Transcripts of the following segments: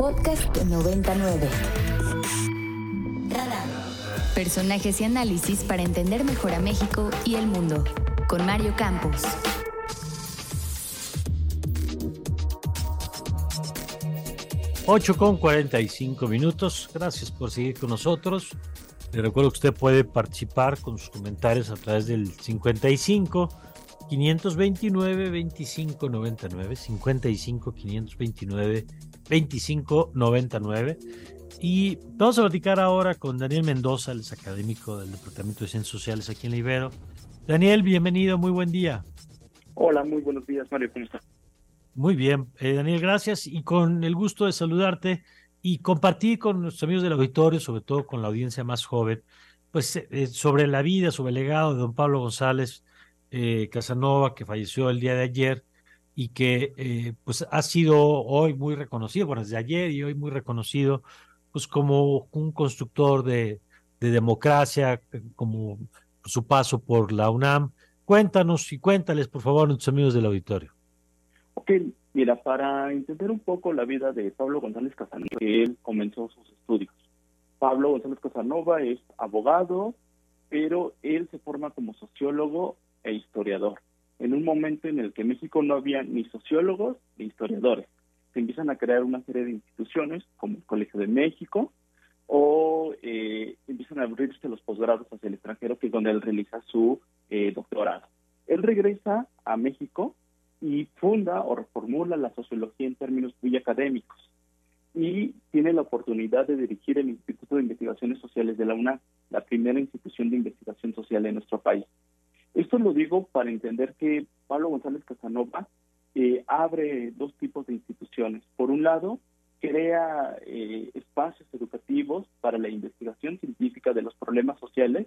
Podcast 99. Personajes y análisis para entender mejor a México y el mundo. Con Mario Campos. Ocho con 45 minutos. Gracias por seguir con nosotros. Le recuerdo que usted puede participar con sus comentarios a través del 55 529 2599 55 529 2599 y vamos a platicar ahora con Daniel Mendoza, el académico del Departamento de Ciencias Sociales aquí en la Ibero. Daniel, bienvenido, muy buen día. Hola, muy buenos días, Mario, ¿cómo estás? Muy bien, eh, Daniel, gracias y con el gusto de saludarte y compartir con nuestros amigos del auditorio, sobre todo con la audiencia más joven, pues eh, sobre la vida, sobre el legado de don Pablo González, eh, Casanova, que falleció el día de ayer y que eh, pues ha sido hoy muy reconocido, bueno, desde ayer y hoy muy reconocido, pues como un constructor de, democracia, como su paso por la UNAM. Cuéntanos y cuéntales, por favor, a nuestros amigos del auditorio. Ok, mira, para entender un poco la vida de Pablo González Casanova, él comenzó sus estudios. Pablo González Casanova es abogado, pero él se forma como sociólogo e historiador, en un momento en el que México no había ni sociólogos ni historiadores. Se empiezan a crear una serie de instituciones, como el Colegio de México, o eh, empiezan a abrirse los posgrados hacia el extranjero, que es donde él realiza su eh, doctorado. Él regresa a México y funda o reformula la sociología en términos muy académicos y tiene la oportunidad de dirigir el Instituto de Investigaciones Sociales de la UNAM, la primera institución de investigación social en nuestro país. Esto lo digo para entender que Pablo González Casanova eh, abre dos tipos de instituciones. Por un lado, crea eh, espacios educativos para la investigación científica de los problemas sociales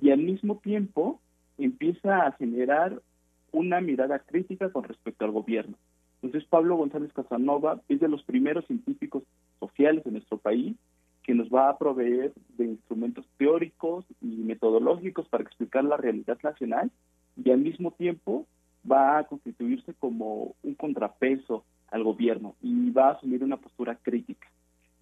y al mismo tiempo empieza a generar una mirada crítica con respecto al gobierno. Entonces, Pablo González Casanova es de los primeros científicos sociales de nuestro país que nos va a proveer de instrumentos teóricos y metodológicos para explicar la realidad nacional y al mismo tiempo va a constituirse como un contrapeso al gobierno y va a asumir una postura crítica.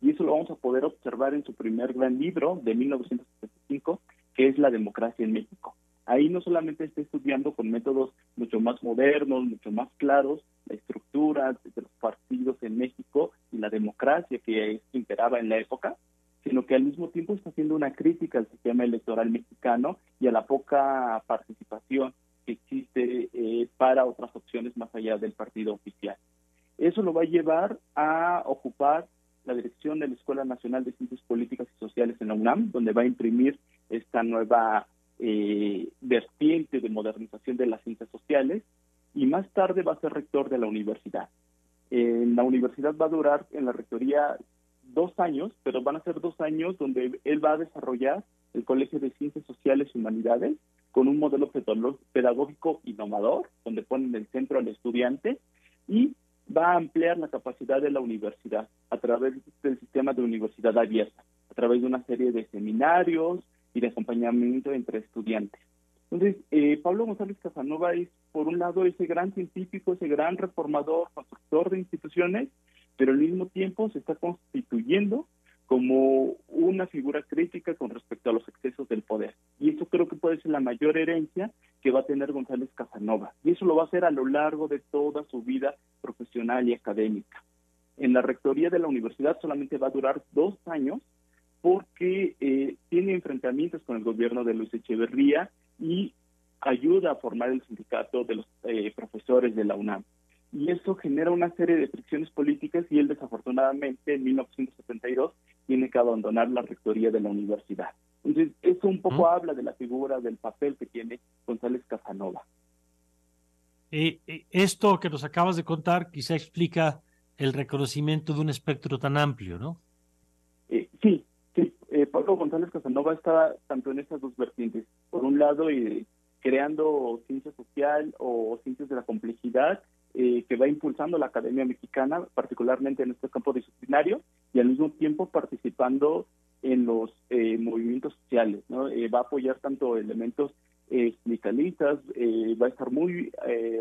Y eso lo vamos a poder observar en su primer gran libro de 1975, que es La democracia en México. Ahí no solamente está estudiando con métodos mucho más modernos, mucho más claros, la estructura de los partidos en México y la democracia que imperaba en la época, sino que al mismo tiempo está haciendo una crítica al sistema electoral mexicano y a la poca participación que existe eh, para otras opciones más allá del partido oficial. Eso lo va a llevar a ocupar la dirección de la Escuela Nacional de Ciencias Políticas y Sociales en la UNAM, donde va a imprimir esta nueva eh, vertiente de modernización de las ciencias sociales, y más tarde va a ser rector de la universidad. En la universidad va a durar en la rectoría dos años, pero van a ser dos años donde él va a desarrollar el Colegio de Ciencias Sociales y Humanidades con un modelo pedagógico innovador, donde ponen en el centro al estudiante y va a ampliar la capacidad de la universidad a través del sistema de universidad abierta, a través de una serie de seminarios y de acompañamiento entre estudiantes. Entonces, eh, Pablo González Casanova es, por un lado, ese gran científico, ese gran reformador, constructor de instituciones, pero al mismo tiempo se está constituyendo como una figura crítica con respecto a los excesos del poder. Y eso creo que puede ser la mayor herencia que va a tener González Casanova. Y eso lo va a hacer a lo largo de toda su vida profesional y académica. En la rectoría de la universidad solamente va a durar dos años porque eh, tiene enfrentamientos con el gobierno de Luis Echeverría y ayuda a formar el sindicato de los eh, profesores de la UNAM y eso genera una serie de fricciones políticas y él desafortunadamente en 1972 tiene que abandonar la rectoría de la universidad. Entonces, eso un poco habla de la figura, del papel que tiene González Casanova. Eh, eh, esto que nos acabas de contar quizá explica el reconocimiento de un espectro tan amplio, ¿no? Eh, sí, sí. Pablo González Casanova está tanto en estas dos vertientes. Por un lado, creando ciencia social o ciencias de la complejidad, eh, que va impulsando la Academia Mexicana, particularmente en este campo disciplinario, y al mismo tiempo participando en los eh, movimientos sociales. Eh, va a apoyar tanto elementos sindicalistas, va a estar muy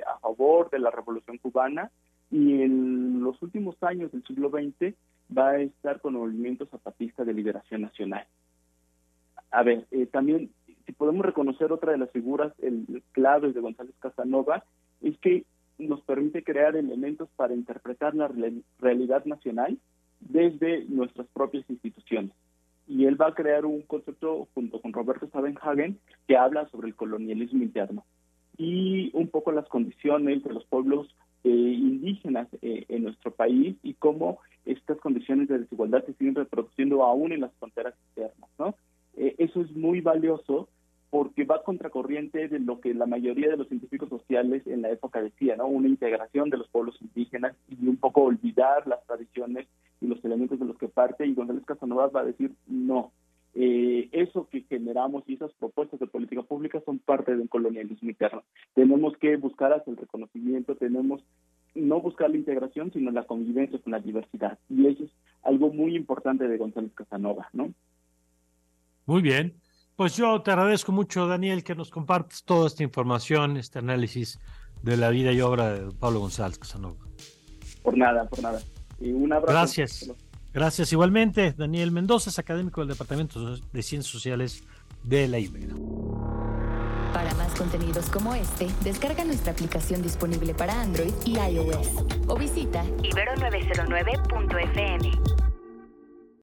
a favor de la revolución cubana y en los últimos años del siglo XX va a estar con el movimiento zapatista de liberación nacional. A ver, eh, también si podemos reconocer otra de las figuras el, claves de González Casanova, es que nos permite crear elementos para interpretar la realidad nacional desde nuestras propias instituciones. Y él va a crear un concepto junto con Roberto Stavenhagen que habla sobre el colonialismo interno y un poco las condiciones de los pueblos eh, indígenas eh, en nuestro país y cómo estas condiciones de desigualdad se siguen reproduciendo aún en las fronteras externas. ¿no? Eh, eso es muy valioso porque va contracorriente de lo que la mayoría de los científicos sociales en la época decía, ¿no? Una integración de los pueblos indígenas y un poco olvidar las tradiciones y los elementos de los que parte. Y González Casanova va a decir, no, eh, eso que generamos y esas propuestas de política pública son parte de un colonialismo interno. Tenemos que buscar hacia el reconocimiento, tenemos no buscar la integración, sino la convivencia con la diversidad. Y eso es algo muy importante de González Casanova, ¿no? Muy bien. Pues yo te agradezco mucho, Daniel, que nos compartes toda esta información, este análisis de la vida y obra de Pablo González Casanova. Por nada, por nada. Y un abrazo. Gracias. Gracias igualmente. Daniel Mendoza es académico del Departamento de Ciencias Sociales de la Ibero. Para más contenidos como este, descarga nuestra aplicación disponible para Android y iOS o visita ibero909.fm.